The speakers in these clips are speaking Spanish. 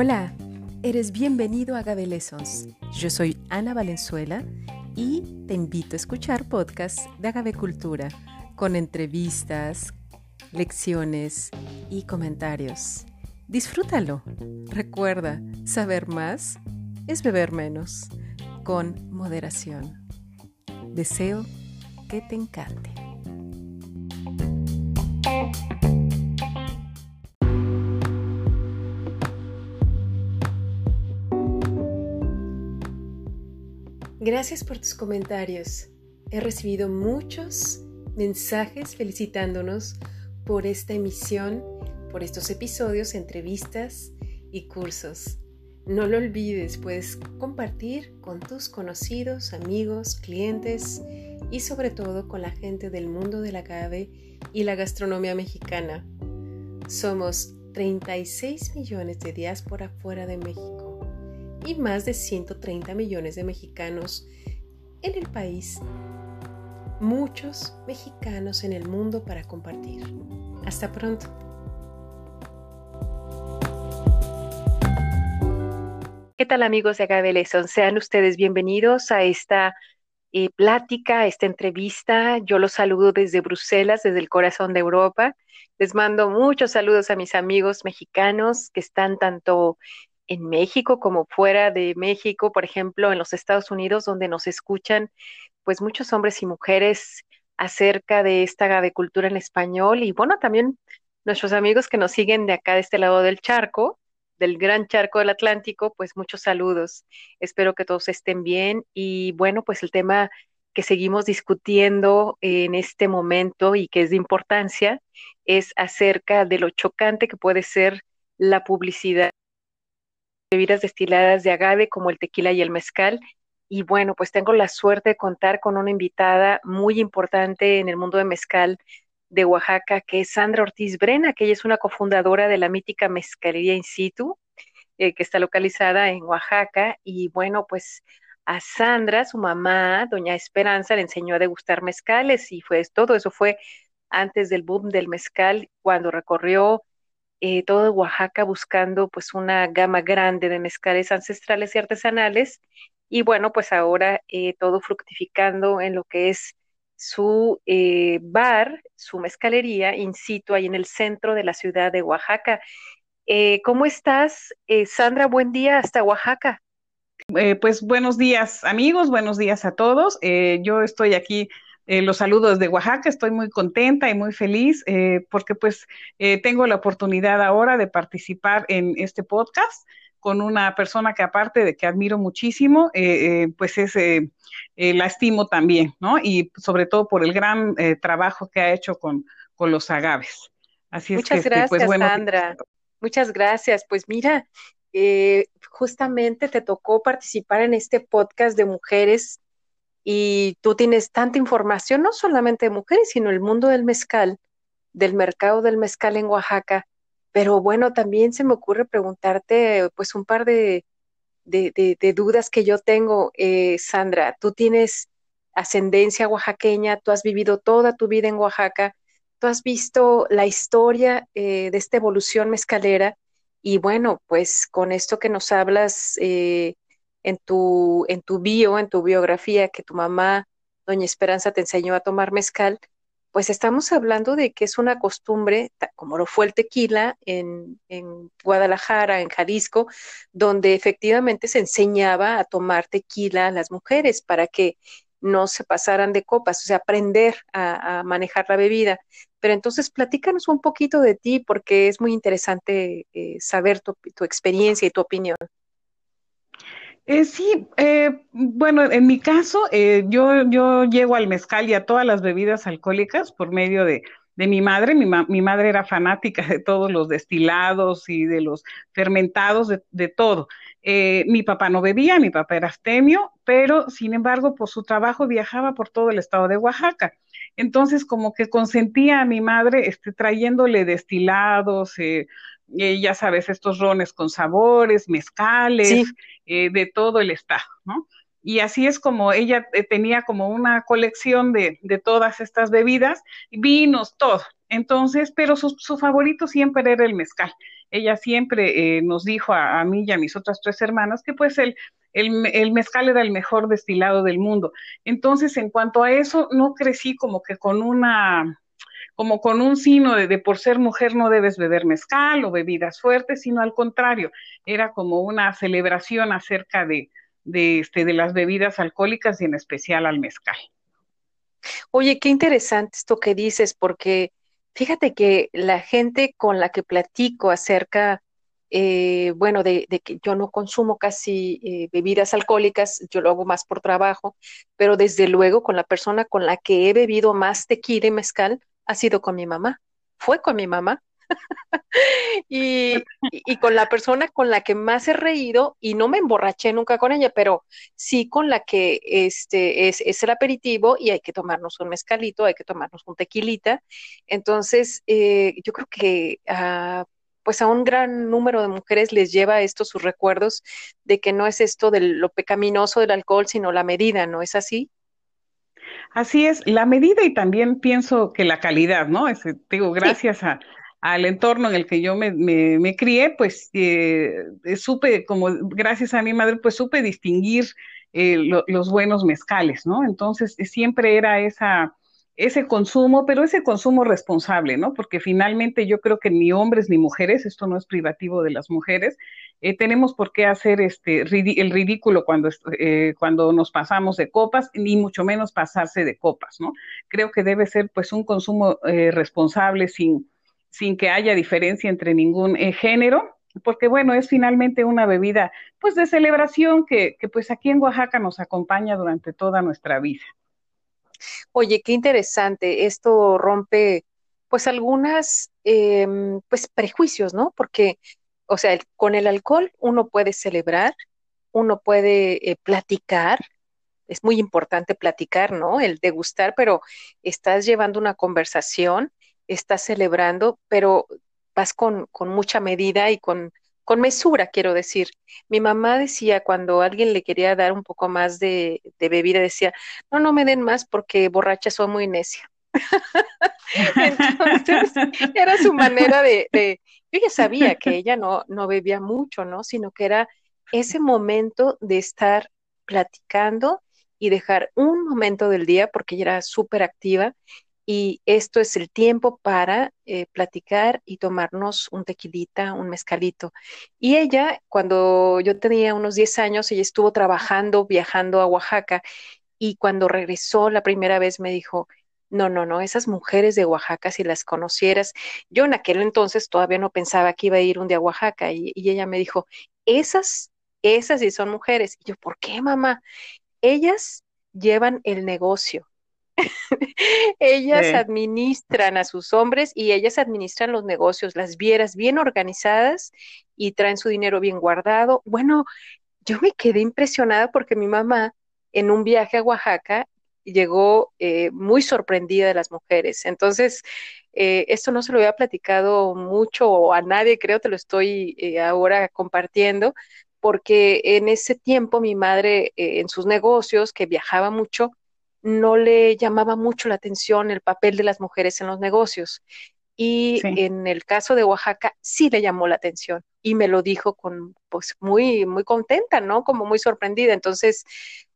Hola, eres bienvenido a Agave Lessons. Yo soy Ana Valenzuela y te invito a escuchar podcasts de Agave Cultura con entrevistas, lecciones y comentarios. Disfrútalo. Recuerda, saber más es beber menos, con moderación. Deseo que te encante. Gracias por tus comentarios. He recibido muchos mensajes felicitándonos por esta emisión, por estos episodios, entrevistas y cursos. No lo olvides, puedes compartir con tus conocidos, amigos, clientes y sobre todo con la gente del mundo de la agave y la gastronomía mexicana. Somos 36 millones de diáspora fuera de México y más de 130 millones de mexicanos en el país. Muchos mexicanos en el mundo para compartir. Hasta pronto. ¿Qué tal amigos de Agave Sean ustedes bienvenidos a esta eh, plática, a esta entrevista. Yo los saludo desde Bruselas, desde el corazón de Europa. Les mando muchos saludos a mis amigos mexicanos que están tanto en México como fuera de México, por ejemplo, en los Estados Unidos, donde nos escuchan pues muchos hombres y mujeres acerca de esta agavecultura en español y bueno, también nuestros amigos que nos siguen de acá, de este lado del charco, del gran charco del Atlántico, pues muchos saludos. Espero que todos estén bien y bueno, pues el tema que seguimos discutiendo en este momento y que es de importancia es acerca de lo chocante que puede ser la publicidad bebidas destiladas de agave como el tequila y el mezcal. Y bueno, pues tengo la suerte de contar con una invitada muy importante en el mundo de mezcal de Oaxaca, que es Sandra Ortiz Brena, que ella es una cofundadora de la mítica Mezcalería In Situ, eh, que está localizada en Oaxaca. Y bueno, pues a Sandra, su mamá, doña Esperanza, le enseñó a degustar mezcales y fue todo eso fue antes del boom del mezcal, cuando recorrió eh, todo Oaxaca buscando pues una gama grande de mezcales ancestrales y artesanales. Y bueno, pues ahora eh, todo fructificando en lo que es su eh, bar, su mezcalería in situ ahí en el centro de la ciudad de Oaxaca. Eh, ¿Cómo estás, eh, Sandra? Buen día hasta Oaxaca. pues buenos días amigos, buenos días a todos. yo estoy aquí, los saludos de Oaxaca, estoy muy contenta y muy feliz porque pues tengo la oportunidad ahora de participar en este podcast con una persona que aparte de que admiro muchísimo, eh, eh, pues es, eh, la estimo también, ¿no? Y sobre todo por el gran trabajo que ha hecho con, con los agaves. Así es Muchas que, gracias, pues, bueno, Sandra. Muchas gracias. Pues mira, justamente te tocó participar en este podcast de mujeres y tú tienes tanta información, no solamente de mujeres, sino el mundo del mezcal, del mercado del mezcal en Oaxaca. Pero bueno, también se me ocurre preguntarte pues un par de, de, dudas que yo tengo, eh, Sandra. Tú tienes ascendencia oaxaqueña, tú has vivido toda tu vida en Oaxaca, tú has visto la historia eh, de esta evolución mezcalera y bueno, pues con esto que nos hablas eh, en, tu, en tu bio, en tu biografía, que tu mamá, doña Esperanza, te enseñó a tomar mezcal, pues estamos hablando de que es una costumbre, como lo fue el tequila en, Guadalajara, en Jalisco, donde efectivamente se enseñaba a tomar tequila a las mujeres para que no se pasaran de copas, o sea, aprender a, manejar la bebida. Pero entonces platícanos un poquito de ti porque es muy interesante eh, saber tu experiencia y tu opinión. Eh, sí, eh, bueno, en mi caso, eh, yo, yo llego al mezcal y a todas las bebidas alcohólicas por medio de, de mi madre. Mi, mi, madre era fanática de todos los destilados y de los fermentados, de, de todo. Eh, mi papá no bebía, mi papá era astemio, pero sin embargo, por su trabajo viajaba por todo el estado de Oaxaca. Entonces, como que consentía a mi madre este, trayéndole destilados, eh, eh, ya sabes, estos rones con sabores, mezcales, eh, de todo el estado, ¿no? Y así es como ella eh, tenía como una colección de, de, todas estas bebidas, vinos, todo. Entonces, pero su, su, favorito siempre era el mezcal. ella siempre eh, nos dijo a, mí y a mis otras tres hermanas que pues el, el, mezcal era el mejor destilado del mundo. Entonces, en cuanto a eso, no crecí como que con una como con un sino de, por ser mujer no debes beber mezcal o bebidas fuertes, sino al contrario, era como una celebración acerca de, de, este, de las bebidas alcohólicas y en especial al mezcal. Oye, qué interesante esto que dices, porque fíjate que la gente con la que platico acerca, eh, bueno, de, que yo no consumo casi eh, bebidas alcohólicas, yo lo hago más por trabajo, pero desde luego con la persona con la que he bebido más tequila y mezcal ha sido con mi mamá. Fue con mi mamá. y, con la persona con la que más he reído, y no me emborraché nunca con ella, pero sí con la que este es, es el aperitivo y hay que tomarnos un mezcalito, hay que tomarnos un tequilita. Entonces, eh, yo creo que uh, pues a un gran número de mujeres les lleva esto sus recuerdos de que no es esto de lo pecaminoso del alcohol, sino la medida, ¿no es así? Así es, la medida y también pienso que la calidad, ¿no? Es, digo, gracias a, al entorno en el que yo me, me, crié, pues eh, supe, como gracias a mi madre, pues supe distinguir eh, los buenos mezcales, ¿no? Entonces siempre era esa, ese consumo, pero ese consumo responsable, ¿no? Porque finalmente yo creo que ni hombres ni mujeres, esto no es privativo de las mujeres, eh, tenemos por qué hacer este el ridículo cuando, cuando nos pasamos de copas, ni mucho menos pasarse de copas, ¿no? Creo que debe ser pues un consumo responsable sin sin que haya diferencia entre ningún eh, género, porque bueno, es finalmente una bebida pues de celebración que, que, pues aquí en Oaxaca nos acompaña durante toda nuestra vida. Oye, qué interesante, esto rompe pues algunas em, pues prejuicios, ¿no? Porque, o sea, con el alcohol uno puede celebrar, uno puede eh, platicar, es muy importante platicar, ¿no? El degustar, pero estás llevando una conversación estás celebrando, pero vas con, con mucha medida y con, con mesura, quiero decir. Mi mamá decía cuando alguien le quería dar un poco más de, bebida, decía, no, no me den más porque borracha soy muy necia. Entonces, era su manera de, de, yo ya sabía que ella no, no bebía mucho, ¿no? Sino que era ese momento de estar platicando y dejar un momento del día, porque ella era súper activa, y esto es el tiempo para eh, platicar y tomarnos un tequilita, un mezcalito. Y ella, cuando yo tenía unos 10 años, ella estuvo trabajando, viajando a Oaxaca y cuando regresó la primera vez me dijo, no, no, no, esas mujeres de Oaxaca, si las conocieras, yo en aquel entonces todavía no pensaba que iba a ir un día a Oaxaca y, y ella me dijo, esas, esas sí son mujeres. Y yo, ¿por qué, mamá? Ellas llevan el negocio, ellas administran a sus hombres y ellas administran los negocios, las vieras bien organizadas y traen su dinero bien guardado. Bueno, yo me quedé impresionada porque mi mamá en un viaje a Oaxaca llegó eh, muy sorprendida de las mujeres. Entonces, eh, esto no se lo había platicado mucho a nadie, creo, te lo estoy eh, ahora compartiendo, porque en ese tiempo mi madre en sus negocios, que viajaba mucho, no le llamaba mucho la atención el papel de las mujeres en los negocios. Y en el caso de Oaxaca sí le llamó la atención y me lo dijo con, pues, muy, muy contenta, ¿no? Como muy sorprendida. Entonces,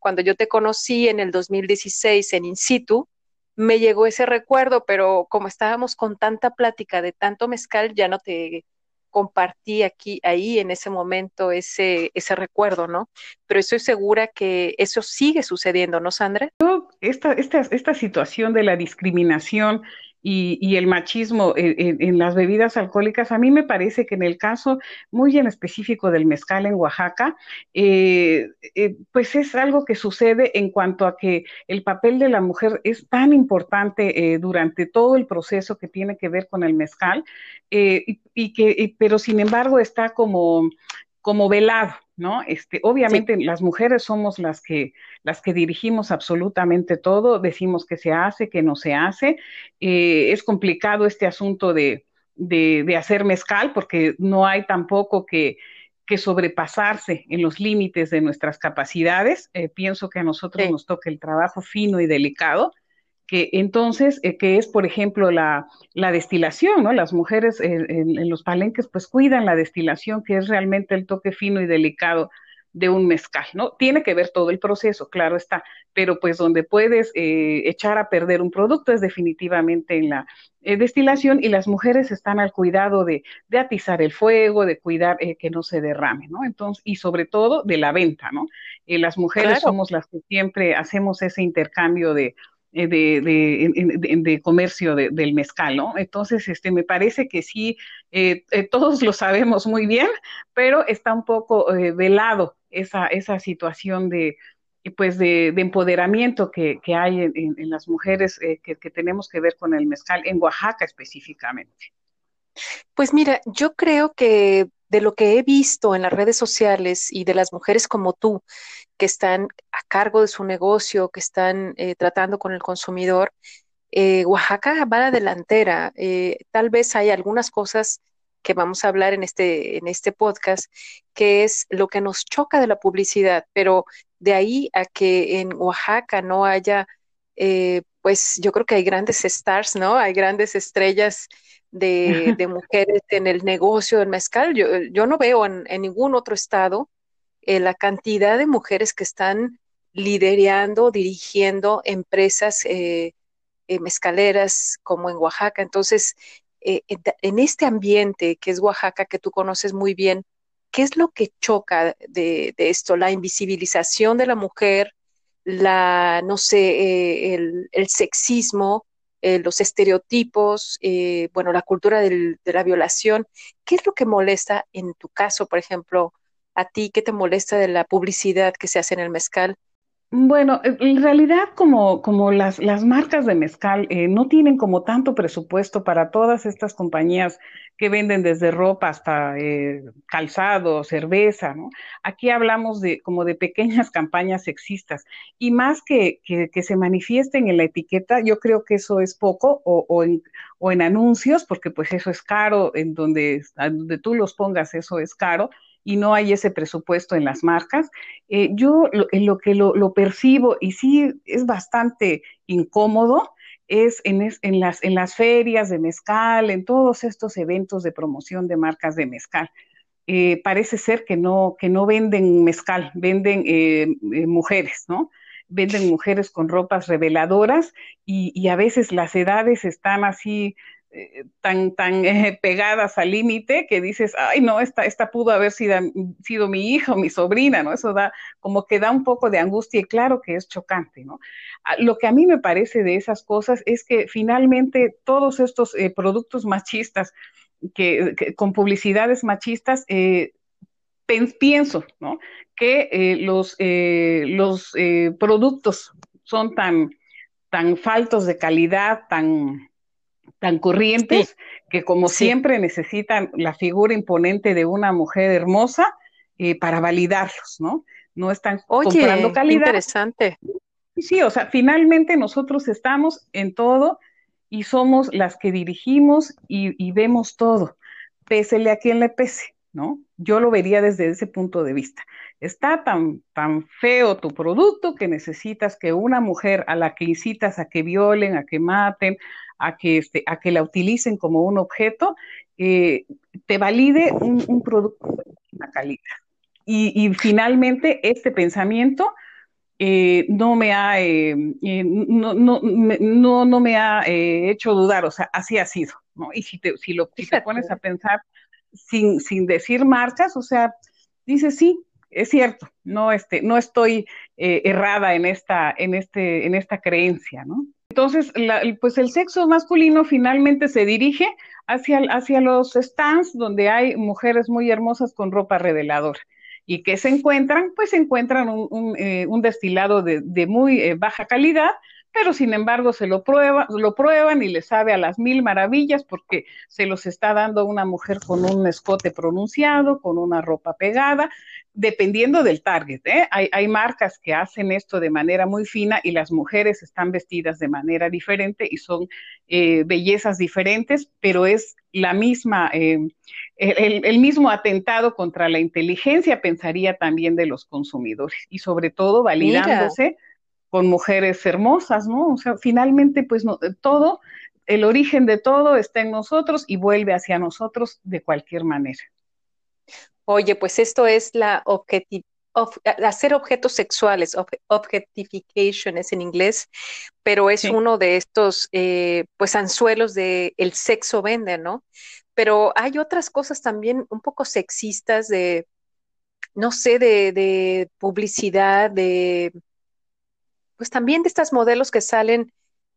cuando yo te conocí en el 2016 en In situ, me llegó ese recuerdo, pero como estábamos con tanta plática de tanto mezcal, ya no te compartí aquí, ahí en ese momento, ese, ese recuerdo, ¿no? Pero estoy segura que eso sigue sucediendo, ¿no, Sandra? Esta, esta, esta situación de la discriminación y, el machismo en, las bebidas alcohólicas, a mí me parece que en el caso muy en específico del mezcal en Oaxaca, eh, eh, pues es algo que sucede en cuanto a que el papel de la mujer es tan importante eh, durante todo el proceso que tiene que ver con el mezcal, y, que, pero sin embargo está como, como velado. ¿no? Este, obviamente las mujeres somos las que, las que dirigimos absolutamente todo, decimos que se hace, que no se hace. Eh, es complicado este asunto de, de, hacer mezcal porque no hay tampoco que, que sobrepasarse en los límites de nuestras capacidades. Eh, pienso que a nosotros nos toca el trabajo fino y delicado que entonces, eh, que es, por ejemplo, la, la destilación, ¿no? Las mujeres en, en, los palenques pues cuidan la destilación, que es realmente el toque fino y delicado de un mezcal, ¿no? Tiene que ver todo el proceso, claro está, pero pues donde puedes eh, echar a perder un producto es definitivamente en la eh, destilación y las mujeres están al cuidado de, de atizar el fuego, de cuidar eh, que no se derrame, ¿no? Entonces, y sobre todo de la venta, ¿no? Las mujeres claro. somos las que siempre hacemos ese intercambio de, de, de, de, de, comercio del mezcal, ¿no? Entonces, este, me parece que sí, eh, eh, todos lo sabemos muy bien, pero está un poco eh, velado esa, esa situación de, pues de, de empoderamiento que, que hay en, en, las mujeres eh, que, que, tenemos que ver con el mezcal en Oaxaca específicamente. Pues mira, yo creo que de lo que he visto en las redes sociales y de las mujeres como tú, que están a cargo de su negocio, que están eh, tratando con el consumidor, eh, Oaxaca va a la delantera. Eh, tal vez hay algunas cosas que vamos a hablar en este, en este podcast, que es lo que nos choca de la publicidad, pero de ahí a que en Oaxaca no haya, pues yo creo que hay grandes stars, ¿no? Hay grandes estrellas de, de mujeres en el negocio del mezcal. Yo, yo no veo en, en ningún otro estado eh, la cantidad de mujeres que están liderando, dirigiendo empresas eh, eh, mezcaleras como en Oaxaca. Entonces, eh, en este ambiente que es Oaxaca, que tú conoces muy bien, ¿qué es lo que choca de, de esto? La invisibilización de la mujer, la, no sé, eh, el, el, sexismo, eh, los estereotipos, eh, bueno, la cultura de la violación. ¿Qué es lo que molesta en tu caso, por ejemplo, a ti? ¿Qué te molesta de la publicidad que se hace en el mezcal? Bueno, en realidad como, como las, las marcas de mezcal eh, no tienen como tanto presupuesto para todas estas compañías que venden desde ropa hasta eh, calzado, cerveza, ¿no? Aquí hablamos de como de pequeñas campañas sexistas y más que, que, que se manifiesten en la etiqueta, yo creo que eso es poco o, o, en, o en anuncios, porque pues eso es caro, en donde, donde tú los pongas eso es caro y no hay ese presupuesto en las marcas. Eh, yo lo, en lo que lo, percibo y sí es bastante incómodo es en, en, las, en las ferias de mezcal, en todos estos eventos de promoción de marcas de mezcal. Eh, parece ser que no, que no venden mezcal, venden eh, mujeres, ¿no? Venden mujeres con ropas reveladoras y a veces las edades están así eh, tan, tan eh, pegadas al límite que dices, ay, no, esta, esta pudo haber sido, sido mi hija o mi sobrina, ¿no? Eso da como que da un poco de angustia y claro que es chocante, ¿no? Lo que a mí me parece de esas cosas es que finalmente todos estos eh, productos machistas, que, con publicidades machistas, pienso, ¿no? Que los, los productos son tan, tan faltos de calidad, tan tan corrientes sí. que como sí. siempre necesitan la figura imponente de una mujer hermosa eh, para validarlos, ¿no? No están Oye, comprando calidad. Interesante. Sí, o sea, finalmente nosotros estamos en todo y somos las que dirigimos y, y vemos todo, pésele a quien le pese, ¿no? Yo lo vería desde ese punto de vista. Está tan, tan feo tu producto que necesitas que una mujer a la que incitas a que violen, a que maten, a que, este, a que la utilicen como un objeto, eh, te valide un, un, producto de una calidad. Y, y finalmente, este pensamiento eh, no me ha, eh, eh no, no, no, no, me ha hecho dudar, o sea, así ha sido, ¿no? Y si te, si lo, si te pones a pensar sin, sin decir marcas, o sea, dices, sí, es cierto, no, este, no estoy eh, errada en esta, en, este, en esta creencia, ¿no? Entonces, la, pues el sexo masculino finalmente se dirige hacia, hacia los stands donde hay mujeres muy hermosas con ropa reveladora. ¿Y que se encuentran? Pues se encuentran un, un, eh, destilado de, de muy eh, baja calidad, pero sin embargo se lo, prueba, lo prueban y le sabe a las mil maravillas porque se los está dando una mujer con un escote pronunciado, con una ropa pegada, dependiendo del target. ¿eh? Hay, hay, marcas que hacen esto de manera muy fina y las mujeres están vestidas de manera diferente y son eh, bellezas diferentes, pero es la misma, eh, el, el, mismo atentado contra la inteligencia, pensaría también de los consumidores y sobre todo validándose. Mira con mujeres hermosas, ¿no? O sea, finalmente, pues no, todo, el origen de todo está en nosotros y vuelve hacia nosotros de cualquier manera. Oye, pues esto es la hacer objetos sexuales, objectification es en inglés, pero es uno de estos, eh, pues, anzuelos de el sexo vende, ¿no? Pero hay otras cosas también un poco sexistas de, no sé, de, de publicidad, de pues también de estas modelos que salen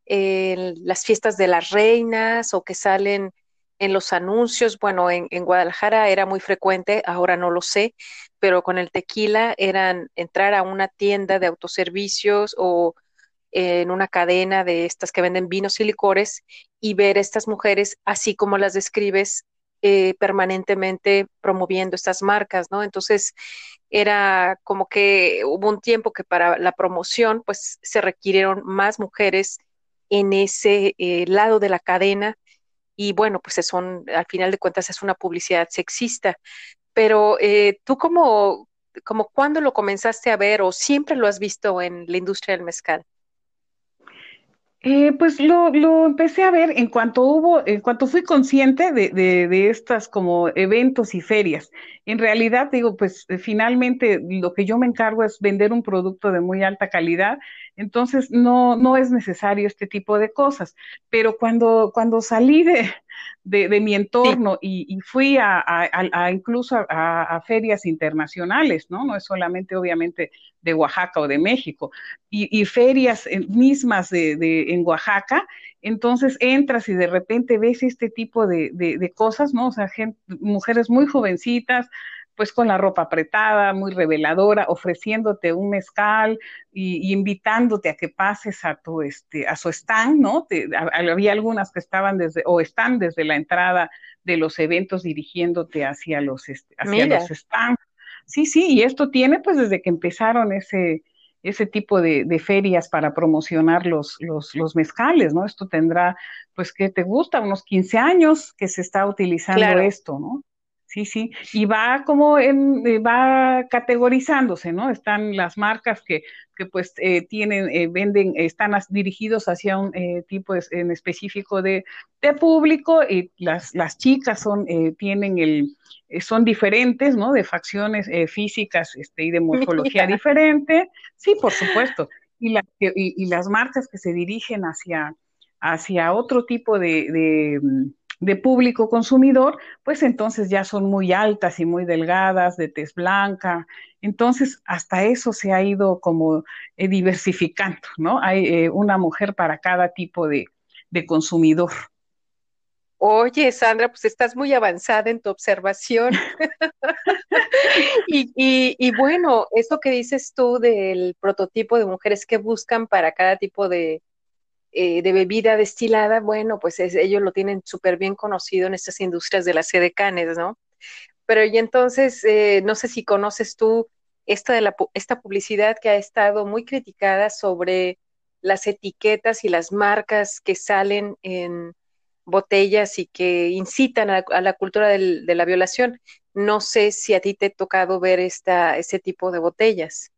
en las fiestas de las reinas o que salen en los anuncios. Bueno, en, Guadalajara era muy frecuente, ahora no lo sé, pero con el tequila eran entrar a una tienda de autoservicios o en una cadena de estas que venden vinos y licores y ver a estas mujeres así como las describes eh, permanentemente promoviendo estas marcas, ¿no? Entonces, era como que hubo un tiempo que para la promoción, pues se requirieron más mujeres en ese eh, lado de la cadena y bueno, pues son, al final de cuentas es una publicidad sexista. Pero eh, tú como, como cuándo lo comenzaste a ver o siempre lo has visto en la industria del mezcal? Eh, pues lo, lo, empecé a ver en cuanto hubo, en cuanto fui consciente de, de, de, estas como eventos y ferias. En realidad, digo, pues eh, finalmente lo que yo me encargo es vender un producto de muy alta calidad, entonces no, no es necesario este tipo de cosas. Pero cuando, cuando salí de, de, mi entorno y, fui a, incluso a, ferias internacionales, ¿no? No es solamente obviamente de Oaxaca o de México, y, ferias mismas de, en Oaxaca, entonces entras y de repente ves este tipo de, cosas, ¿no? O sea, mujeres muy jovencitas, pues con la ropa apretada, muy reveladora, ofreciéndote un mezcal y, invitándote a que pases a tu este a su stand, ¿no? había algunas que estaban desde o están desde la entrada de los eventos dirigiéndote hacia los este, hacia los stands. Sí, sí, y esto tiene pues desde que empezaron ese ese tipo de, ferias para promocionar los, los, los, mezcales, ¿no? Esto tendrá, pues, ¿qué te gusta? Unos 15 años que se está utilizando esto, ¿no? Sí, sí, y va como en, eh, va categorizándose, ¿no? Están las marcas que, que pues eh, tienen, eh, venden, están dirigidos hacia un tipo en específico de, de, público y las, las chicas son, tienen el, son diferentes, ¿no? De facciones físicas este, y de morfología diferente. Sí, por supuesto. Y, la, y, y, las marcas que se dirigen hacia, hacia otro tipo de de público consumidor, pues entonces ya son muy altas y muy delgadas, de tez blanca. Entonces, hasta eso se ha ido como eh, diversificando, ¿no? Hay eh, una mujer para cada tipo de, consumidor. Oye, Sandra, pues estás muy avanzada en tu observación. y, y, y, bueno, esto que dices tú del prototipo de mujeres que buscan para cada tipo de, eh, de bebida destilada, bueno, pues ellos lo tienen súper bien conocido en estas industrias de las sedecanes, ¿no? Pero y entonces, eh, no sé si conoces tú esta, de la, esta publicidad que ha estado muy criticada sobre las etiquetas y las marcas que salen en botellas y que incitan a, la cultura de la violación. No sé si a ti te ha tocado ver esta, ese tipo de botellas.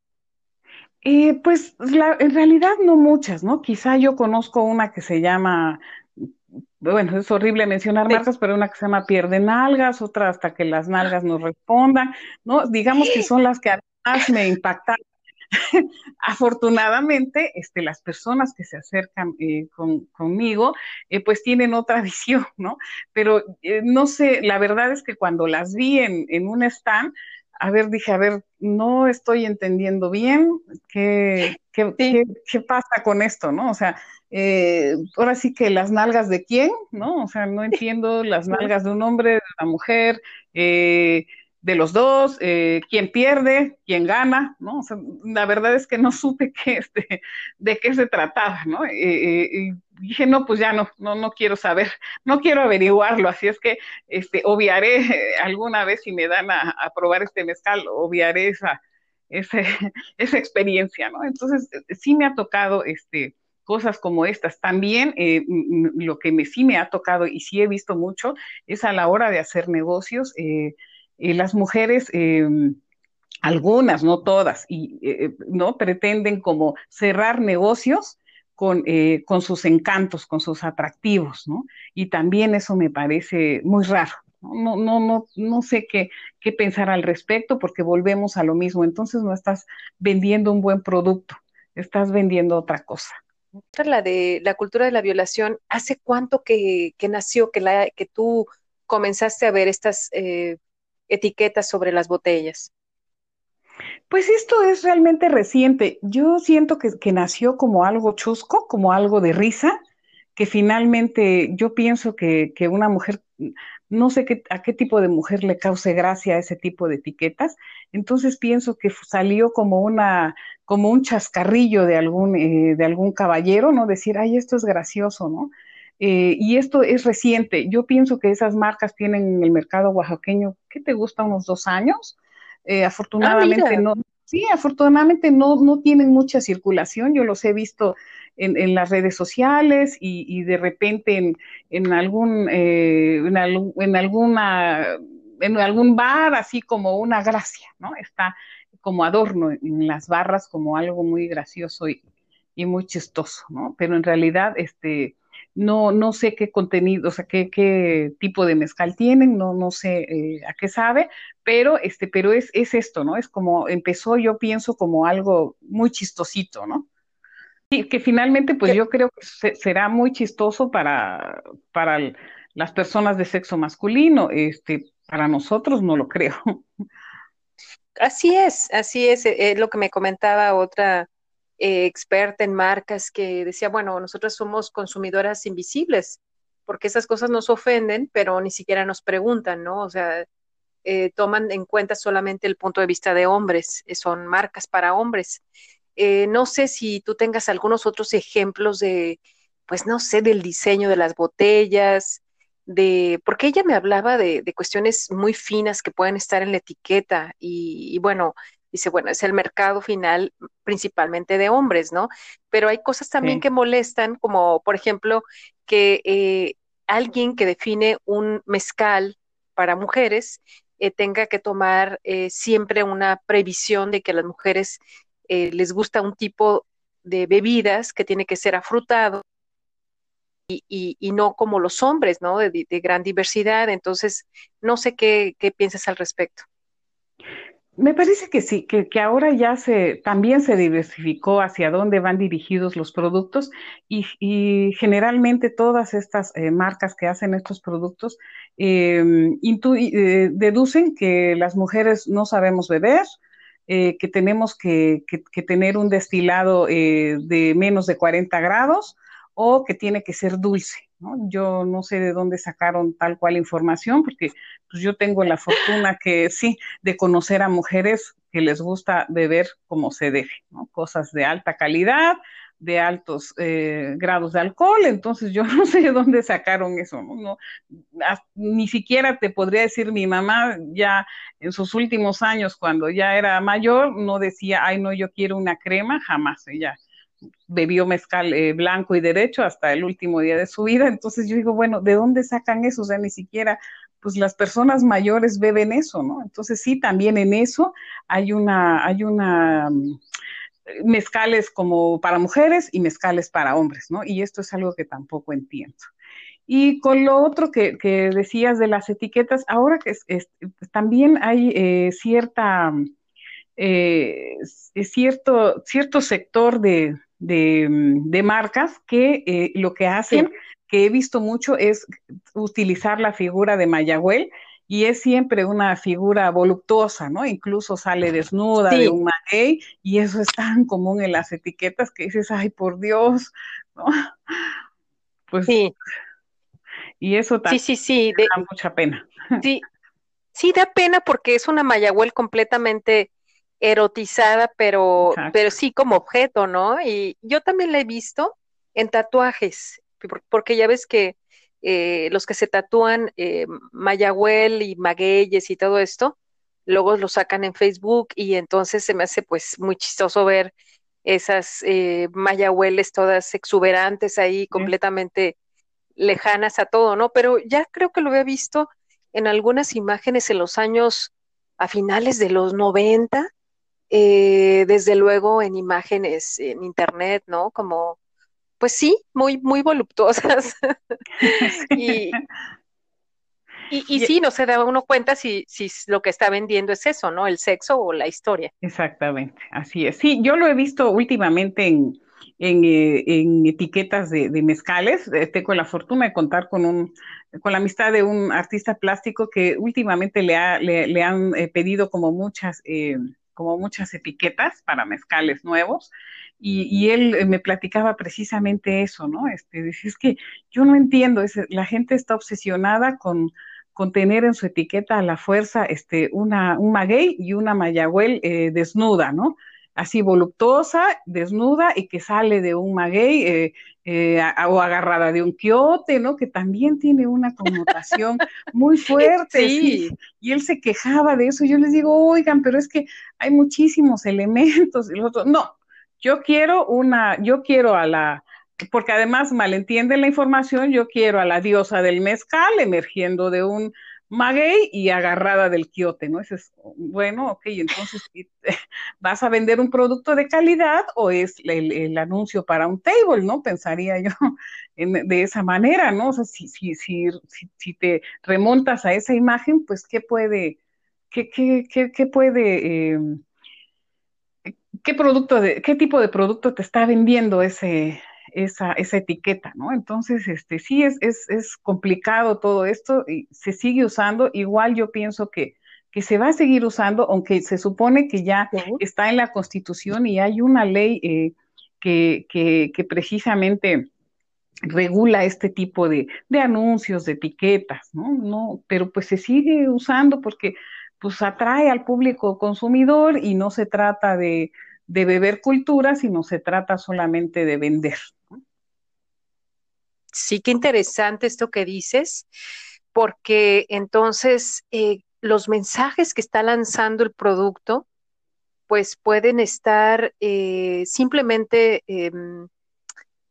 Eh, pues en realidad no muchas, ¿no? Quizá yo conozco una que se llama, bueno, es horrible mencionar marcas, pero una que se llama Pierde Nalgas, otra hasta que las nalgas nos respondan, ¿no? Digamos que son las que más me impactan. Afortunadamente, este, las personas que se acercan eh, conmigo, eh, pues tienen otra visión, ¿no? Pero no sé, la verdad es que cuando las vi en, en un stand, a ver, dije, a ver, no estoy entendiendo bien qué, qué, qué, pasa con esto, ¿no? O sea, eh, ahora sí que las nalgas de quién, ¿no? O sea, no entiendo las nalgas de un hombre, de una mujer, eh, de los dos, eh, quién pierde, quién gana, ¿no? O sea, la verdad es que no supe qué, este, de qué se trataba, ¿no? Y dije, no, pues ya no, no, no quiero saber, no quiero averiguarlo, así es que este, obviaré alguna vez si me dan a, probar este mezcal, obviaré esa, esa, esa experiencia, ¿no? Entonces, sí me ha tocado, este, cosas como estas. También eh, lo que me, sí me ha tocado y sí he visto mucho es a la hora de hacer negocios, eh, las mujeres em, algunas, no todas, y eh, no pretenden como cerrar negocios con, eh, con, sus encantos, con sus atractivos, ¿no? Y también eso me parece muy raro. No, no, no, no sé qué, qué pensar al respecto porque volvemos a lo mismo. Entonces no estás vendiendo un buen producto, estás vendiendo otra cosa. La de la cultura de la violación, ¿hace cuánto que, que nació, que, la, que tú comenzaste a ver estas eh, etiquetas sobre las botellas? Pues esto es realmente reciente. Yo siento que, que, nació como algo chusco, como algo de risa, que finalmente yo pienso que, que una mujer, no sé qué, a qué tipo de mujer le cause gracia ese tipo de etiquetas, entonces pienso que salió como una, como un chascarrillo de algún, eh, de algún caballero, ¿no? Decir, ay, esto es gracioso, ¿no? Eh, y esto es reciente. Yo pienso que esas marcas tienen en el mercado oaxaqueño, ¿qué te gusta? Unos dos años. Eh, afortunadamente ah, no, sí, afortunadamente no, no tienen mucha circulación. Yo los he visto en, en las redes sociales y, y de repente en, en algún, eh, en, al, en, alguna, en algún bar, así como una gracia, ¿no? Está como adorno en las barras como algo muy gracioso y, y muy chistoso, ¿no? Pero en realidad, este, no, no sé qué contenido, o sea, qué, qué tipo de mezcal tienen, no, no sé eh, a qué sabe, pero, este, pero es, es esto, ¿no? Es como, empezó yo pienso como algo muy chistosito, ¿no? Y que finalmente, pues yo creo que se, será muy chistoso para, para las personas de sexo masculino, este, para nosotros no lo creo. Así es, así es, es lo que me comentaba otra eh, experta en marcas que decía, bueno, nosotros somos consumidoras invisibles, porque esas cosas nos ofenden, pero ni siquiera nos preguntan, ¿no? O sea, eh, toman en cuenta solamente el punto de vista de hombres, eh, son marcas para hombres. No sé si tú tengas algunos otros ejemplos de, pues no sé, del diseño de las botellas, de, porque ella me hablaba de, de cuestiones muy finas que pueden estar en la etiqueta y bueno, dice, bueno, es el mercado final principalmente de hombres, ¿no? Pero hay cosas también sí. que molestan, como por ejemplo que eh, alguien que define un mezcal para mujeres eh, tenga que tomar eh, siempre una previsión de que a las mujeres eh, les gusta un tipo de bebidas que tiene que ser afrutado y, y, y no como los hombres, ¿no? De, de, gran diversidad. Entonces, no sé qué, qué piensas al respecto. Me parece que sí, que, que, ahora ya se también se diversificó hacia dónde van dirigidos los productos y, y generalmente todas estas eh, marcas que hacen estos productos eh, eh, deducen que las mujeres no sabemos beber, eh, que tenemos que, que, que, tener un destilado eh, de menos de 40 grados o que tiene que ser dulce. ¿No? Yo no sé de dónde sacaron tal cual información, porque pues yo tengo la fortuna que sí, de conocer a mujeres que les gusta beber como se debe, ¿no? Cosas de alta calidad, de altos eh, grados de alcohol, entonces yo no sé de dónde sacaron eso, ¿no? no ni siquiera te podría decir mi mamá ya en sus últimos años, cuando ya era mayor, no decía, ay, no, yo quiero una crema, jamás, ella bebió mezcal eh, blanco y derecho hasta el último día de su vida. Entonces yo digo, bueno, ¿de dónde sacan eso? O sea, ni siquiera, pues las personas mayores beben eso, ¿no? Entonces sí, también en eso hay una, hay una mm, mezcales como para mujeres y mezcales para hombres, ¿no? Y esto es algo que tampoco entiendo. Y con lo otro que, que decías de las etiquetas, ahora que es, también hay eh, cierta, eh, cierto, cierto sector de, de, de marcas que eh, lo que hacen, que he visto mucho, es utilizar la figura de Mayagüel y es siempre una figura voluptuosa, ¿no? Incluso sale desnuda sí. de un maguey y eso es tan común en las etiquetas que dices, ay, por Dios, ¿no? Pues sí. Y eso también sí, sí, sí. De, da mucha pena. Sí, sí da pena porque es una Mayagüel completamente erotizada, pero, pero sí como objeto, ¿no? Y yo también la he visto en tatuajes, porque ya ves que eh, los que se tatúan eh, Mayagüel y Magueyes y todo esto, luego lo sacan en Facebook y entonces se me hace pues muy chistoso ver esas eh, Mayagüeles todas exuberantes ahí, sí. completamente lejanas a todo, ¿no? Pero ya creo que lo había visto en algunas imágenes en los años a finales de los 90, eh, desde luego en imágenes en internet, ¿no? Como, pues sí, muy, muy voluptuosas. y, y, sí, no se da uno cuenta si, si lo que está vendiendo es eso, ¿no? El sexo o la historia. Exactamente, así es. Sí, yo lo he visto últimamente en, en, eh, etiquetas de, mezcales. Eh, tengo la fortuna de contar con un con la amistad de un artista plástico que últimamente le, ha, le, han eh, pedido como muchas, como muchas etiquetas para mezcales nuevos. Y, él me platicaba precisamente eso, ¿no? Este, dice, es que yo no entiendo, es, la gente está obsesionada con, con tener en su etiqueta a la fuerza este, una, un maguey y una mayagüel eh, desnuda, ¿no? Así voluptuosa, desnuda y que sale de un maguey eh, eh, o agarrada de un quiote, ¿no? Que también tiene una connotación muy fuerte. Sí. Y él se quejaba de eso. Yo les digo, oigan, pero es que hay muchísimos elementos. Y no, yo quiero una, yo quiero a la, porque además malentienden la información, yo quiero a la diosa del mezcal emergiendo de un maguey y agarrada del quiote, ¿no? Ese es, bueno, ok, entonces, ¿vas a vender un producto de calidad o es el, anuncio para un table, ¿no? Pensaría yo de esa manera, ¿no? O sea, si, si, si, si, te remontas a esa imagen, pues, ¿qué puede, qué, qué, qué, qué puede... Eh, ¿Qué producto de, qué tipo de producto te está vendiendo ese, esa, esa etiqueta, ¿no? Entonces, este, sí es, es, es complicado todo esto y se sigue usando. Igual yo pienso que, que se va a seguir usando, aunque se supone que ya está en la Constitución y hay una ley eh, que, que, que, precisamente regula este tipo de, de, anuncios, de etiquetas, ¿no? ¿no? Pero pues se sigue usando porque pues atrae al público consumidor y no se trata de, de beber cultura, sino se trata solamente de vender. Sí, qué interesante esto que dices, porque entonces eh, los mensajes que está lanzando el producto, pues pueden estar eh, simplemente em,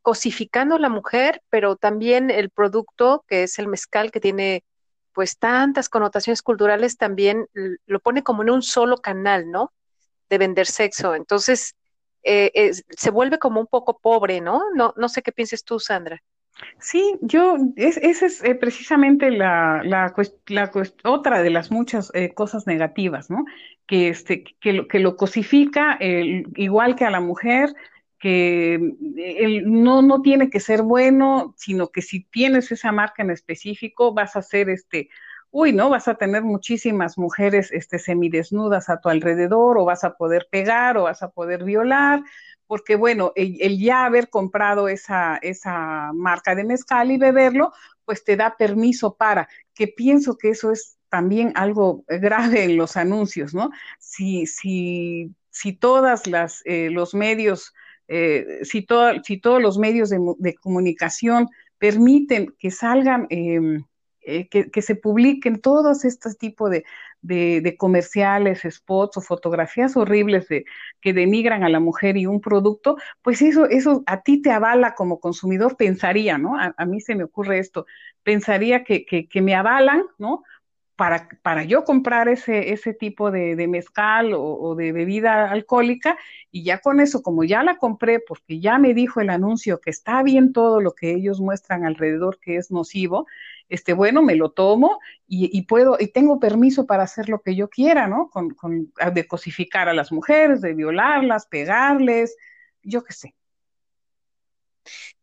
cosificando a la mujer, pero también el producto, que es el mezcal, que tiene pues tantas connotaciones culturales, también lo pone como en un solo canal, ¿no? de vender sexo. Entonces, eh, se vuelve como un poco pobre, ¿no? ¿no? No sé qué pienses tú, Sandra. Sí, yo, es, esa es eh, precisamente la, otra de las muchas eh, cosas negativas, ¿no? Que, este, que, lo, que lo cosifica igual que a la mujer, que no, no tiene que ser bueno, sino que si tienes esa marca en específico, vas a ser este, uy, ¿no? Vas a tener muchísimas mujeres este, semidesnudas a tu alrededor, o vas a poder pegar, o vas a poder violar, porque bueno, el, ya haber comprado esa, esa marca de mezcal y beberlo, pues te da permiso para, que pienso que eso es también algo grave en los anuncios, ¿no? Si, si, si todas las, eh, los medios, eh, si, si todos los medios de, comunicación permiten que salgan eh, eh, que, se publiquen todos estos tipos de, comerciales, spots o fotografías horribles de, que denigran a la mujer y un producto, pues eso, eso a ti te avala como consumidor, pensaría, ¿no? A, mí se me ocurre esto, pensaría que, que, me avalan, ¿no? Para, para, yo comprar ese, ese tipo de, mezcal o, de bebida alcohólica y ya con eso, como ya la compré porque ya me dijo el anuncio que está bien todo lo que ellos muestran alrededor que es nocivo, este, bueno, me lo tomo y, puedo, y tengo permiso para hacer lo que yo quiera, ¿no? Con, con, de cosificar a las mujeres, de violarlas, pegarles, yo qué sé.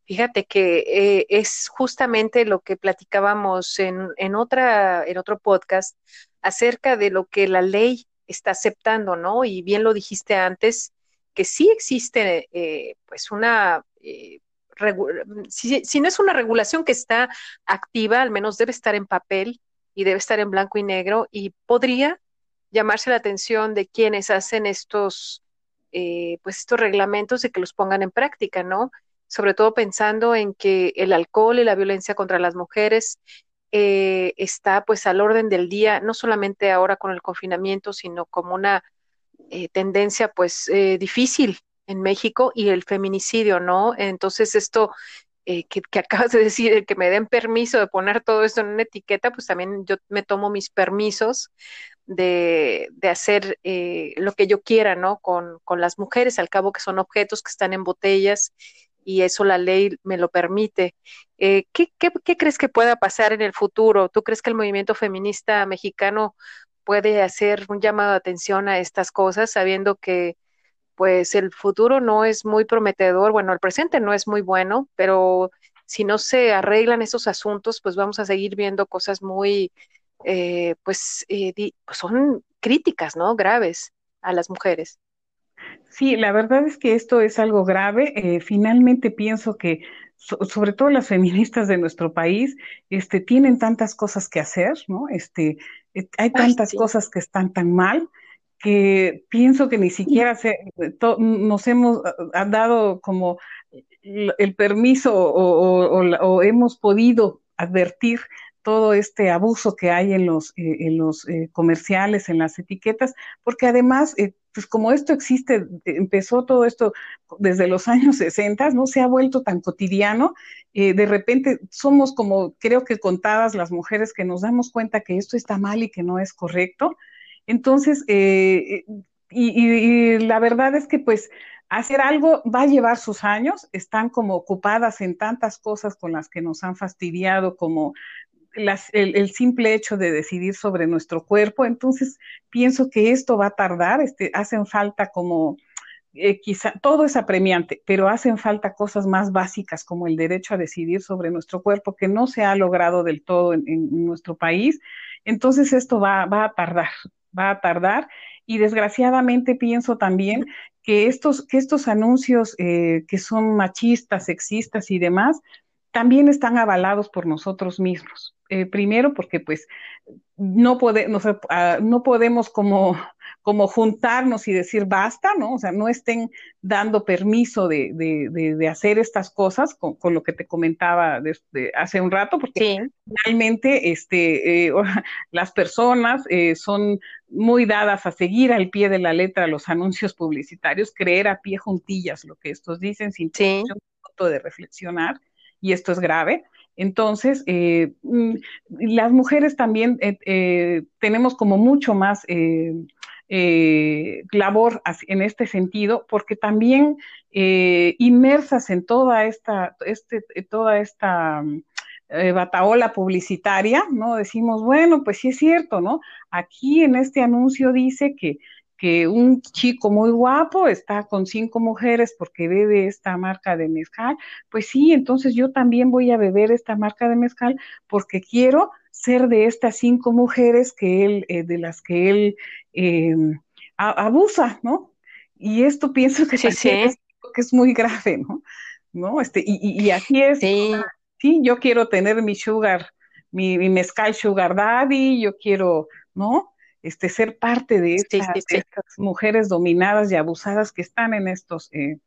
Fíjate que eh, es justamente lo que platicábamos en, en, otra, en otro podcast acerca de lo que la ley está aceptando, ¿no? Y bien lo dijiste antes, que sí existe eh, pues una eh, si, no es una regulación que está activa, al menos debe estar en papel y debe estar en blanco y negro y podría llamarse la atención de quienes hacen estos, eh, pues estos reglamentos de que los pongan en práctica, ¿no? Sobre todo pensando en que el alcohol y la violencia contra las mujeres eh, está pues al orden del día, no solamente ahora con el confinamiento, sino como una eh, tendencia pues difícil en México y el feminicidio, ¿no? Entonces esto eh, que, acabas de decir, el que me den permiso de poner todo esto en una etiqueta, pues también yo me tomo mis permisos de, hacer eh, lo que yo quiera, ¿no? Con, con las mujeres, al cabo que son objetos que están en botellas y eso la ley me lo permite. Eh, ¿qué, qué, crees que pueda pasar en el futuro? ¿Tú crees que el movimiento feminista mexicano puede hacer un llamado de atención a estas cosas, sabiendo que pues el futuro no es muy prometedor, bueno, el presente no es muy bueno, pero si no se arreglan esos asuntos, pues vamos a seguir viendo cosas muy, eh, pues, eh, pues son críticas, ¿no? Graves a las mujeres. Sí, la verdad es que esto es algo grave. Eh, finalmente pienso que sobre todo las feministas de nuestro país, este, tienen tantas cosas que hacer, ¿no? Este, eh, hay tantas cosas que están tan mal que pienso que ni siquiera se, nos hemos dado como el permiso o, hemos podido advertir todo este abuso que hay en los, eh, en los eh, comerciales, en las etiquetas, porque además pues como esto existe, empezó todo esto desde los años 60, no se ha vuelto tan cotidiano, eh, de repente somos como, creo que contadas las mujeres que nos damos cuenta que esto está mal y que no es correcto. Entonces, eh, y, la verdad es que pues hacer algo va a llevar sus años, están como ocupadas en tantas cosas con las que nos han fastidiado, como el, simple hecho de decidir sobre nuestro cuerpo. Entonces, pienso que esto va a tardar, este, hacen falta como, eh, quizá, todo es apremiante, pero hacen falta cosas más básicas como el derecho a decidir sobre nuestro cuerpo, que no se ha logrado del todo en, nuestro país. Entonces, esto va, va, a tardar, va a tardar. Y desgraciadamente pienso también que estos, que estos anuncios eh, que son machistas, sexistas y demás, también están avalados por nosotros mismos. Eh, primero porque pues no, ah, no podemos como, como juntarnos y decir basta, ¿no? O sea, no estén dando permiso de, de, hacer estas cosas con, con, lo que te comentaba hace un rato, porque realmente este, eh, las personas eh, son muy dadas a seguir al pie de la letra los anuncios publicitarios, creer a pie juntillas lo que estos dicen sin sí. de reflexionar y esto es grave. Entonces, eh, mm, las mujeres también eh, eh, tenemos como mucho más labor en este sentido, porque también inmersas en toda esta, este, toda esta bataola publicitaria, ¿no? Decimos, bueno, pues sí es cierto, ¿no? Aquí en este anuncio dice que que un chico muy guapo está con cinco mujeres porque bebe esta marca de mezcal, pues sí, entonces yo también voy a beber esta marca de mezcal porque quiero ser de estas cinco mujeres que él, eh, de las que él em, abusa, ¿no? Y esto pienso que, Es, que es muy grave, ¿no? ¿No? Este, y, y, así es. Sí. sí. yo quiero tener mi sugar, mi, mi mezcal sugar daddy, yo quiero, ¿no? Este, ser parte de, estas, mujeres dominadas y abusadas que están en estos, eh,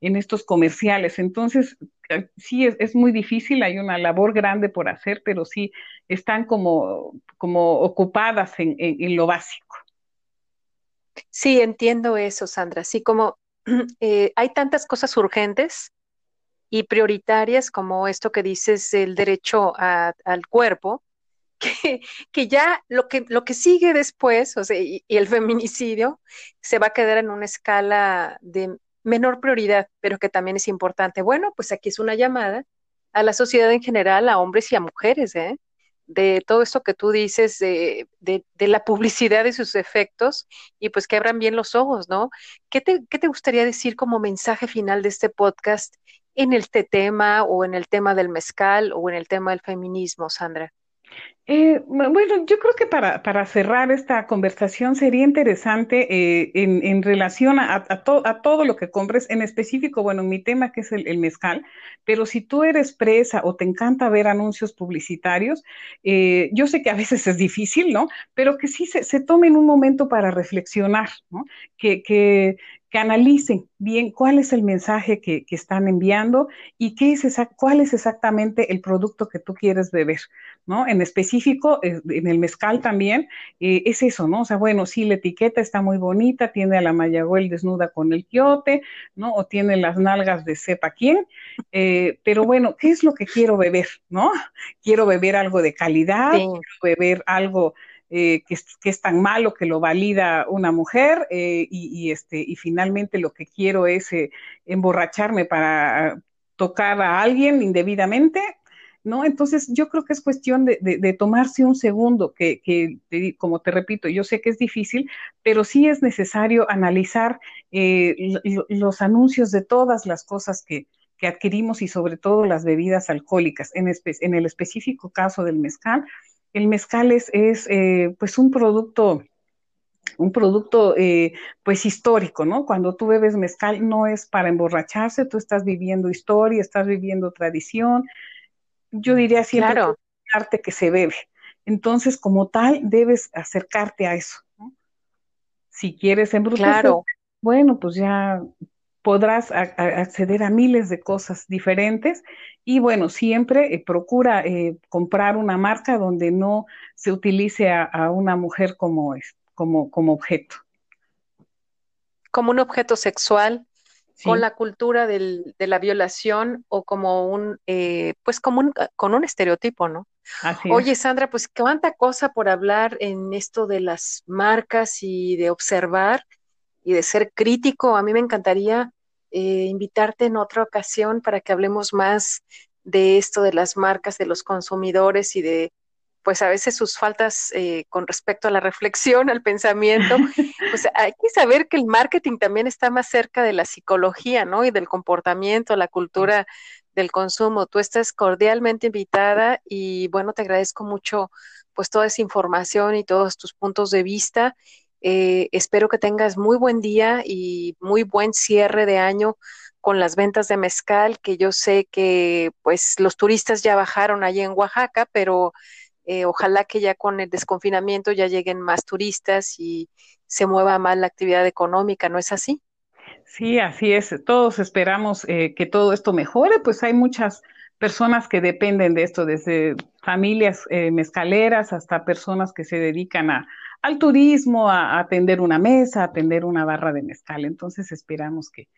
en estos comerciales. Entonces, eh, sí, es, muy difícil, hay una labor grande por hacer, pero sí están como, como ocupadas en, lo básico. Sí, entiendo eso, Sandra. Así como eh, hay tantas cosas urgentes y prioritarias como esto que dices, el derecho al cuerpo, que, ya lo que, lo que sigue después, o sea, y, el feminicidio, se va a quedar en una escala de menor prioridad, pero que también es importante. Bueno, pues aquí es una llamada a la sociedad en general, a hombres y a mujeres, ¿eh? de todo esto que tú dices, de, de, la publicidad y sus efectos, y pues que abran bien los ojos, ¿no? ¿Qué te, ¿Qué te gustaría decir como mensaje final de este podcast en este tema o en el tema del mezcal o en el tema del feminismo, Sandra? Eh, bueno, yo creo que para, para, cerrar esta conversación sería interesante eh, en, en, relación a, a, a, todo lo que compres, en específico, bueno, mi tema que es el, mezcal, pero si tú eres presa o te encanta ver anuncios publicitarios, eh, yo sé que a veces es difícil, ¿no? Pero que sí se, se tomen un momento para reflexionar, ¿no? Que, que, que analicen bien cuál es el mensaje que, están enviando y qué es cuál es exactamente el producto que tú quieres beber, ¿no? En específico, eh, en el mezcal también, eh, es eso, ¿no? O sea, bueno, sí, la etiqueta está muy bonita, tiene a la Mayagüel desnuda con el quiote, ¿no? O tiene las nalgas de sepa quién, eh, pero bueno, ¿qué es lo que quiero beber, ¿no? Quiero beber algo de calidad, quiero beber algo eh, que, es, tan malo que lo valida una mujer y, este, y finalmente lo que quiero es emborracharme para tocar a alguien indebidamente, ¿no? Entonces yo creo que es cuestión de, tomarse un segundo, que, como te repito, yo sé que es difícil, pero sí es necesario analizar los anuncios de todas las cosas que, que adquirimos y sobre todo las bebidas alcohólicas. En, el específico caso del mezcal, el mezcal es, es eh, pues un producto un producto eh, pues histórico, ¿no? Cuando tú bebes mezcal no es para emborracharse, tú estás viviendo historia, estás viviendo tradición. Yo diría siempre claro. que arte que se bebe. Entonces, como tal, debes acercarte a eso. ¿no? Si quieres embrutecer, claro. bueno, pues ya podrás acceder a miles de cosas diferentes y bueno, siempre eh, procura eh, comprar una marca donde no se utilice a, una mujer como, como, como objeto. Como un objeto sexual, con la cultura del, de la violación o como un, eh, pues como un, con un estereotipo, ¿no? Oye, Sandra, pues cuánta cosa por hablar en esto de las marcas y de observar y de ser crítico. A mí me encantaría eh, invitarte en otra ocasión para que hablemos más de esto de las marcas, de los consumidores y de, pues a veces sus faltas eh, con respecto a la reflexión, al pensamiento. Pues hay que saber que el marketing también está más cerca de la psicología, ¿no? Y del comportamiento, la cultura del consumo. Tú estás cordialmente invitada y bueno, te agradezco mucho pues toda esa información y todos tus puntos de vista eh, espero que tengas muy buen día y muy buen cierre de año con las ventas de mezcal, que yo sé que pues los turistas ya bajaron allí en Oaxaca, pero eh, ojalá que ya con el desconfinamiento ya lleguen más turistas y se mueva más la actividad económica, ¿no es así? Sí, así es. Todos esperamos eh, que todo esto mejore, pues hay muchas personas que dependen de esto, desde familias mezcaleras hasta personas que se dedican a, al turismo, a, atender una mesa, a atender una barra de mezcal. Entonces esperamos que,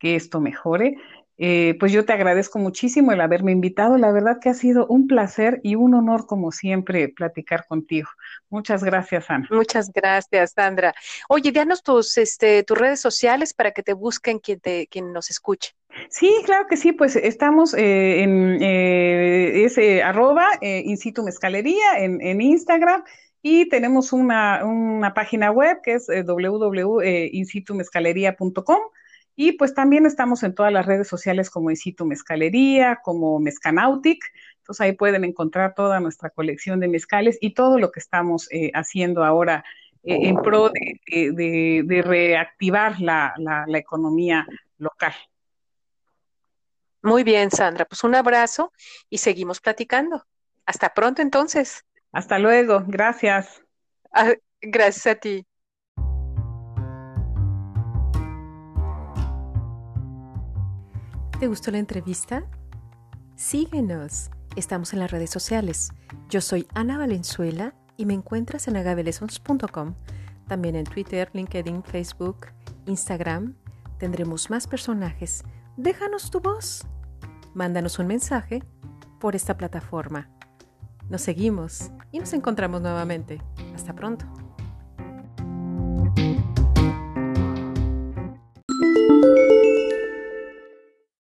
esto mejore. Eh, pues yo te agradezco muchísimo el haberme invitado. La verdad que ha sido un placer y un honor, como siempre, platicar contigo. Muchas gracias, Ana. Muchas gracias, Sandra. Oye, danos tus, este, tus redes sociales para que te busquen quien, te, quien nos escuche. Sí, claro que sí, pues estamos eh, en eh, ese arroba in situ mezcalería en, en Instagram y tenemos una, una página web que es eh, www.insitumezcalería.com. Y pues también estamos en todas las redes sociales como Insitu Mezcalería, como Mezcanautic. Entonces ahí pueden encontrar toda nuestra colección de mezcales y todo lo que estamos eh, haciendo ahora eh, en pro de, de, reactivar la, la, la economía local. Muy bien, Sandra. Pues un abrazo y seguimos platicando. Hasta pronto entonces. Hasta luego, gracias. Ah, gracias a ti. ¿Te gustó la entrevista? Síguenos. Estamos en las redes sociales. Yo soy Ana Valenzuela y me encuentras en agabelesons.com. También en Twitter, LinkedIn, Facebook, Instagram. Tendremos más personajes. Déjanos tu voz. Mándanos un mensaje por esta plataforma. Nos seguimos y nos encontramos nuevamente. Hasta pronto.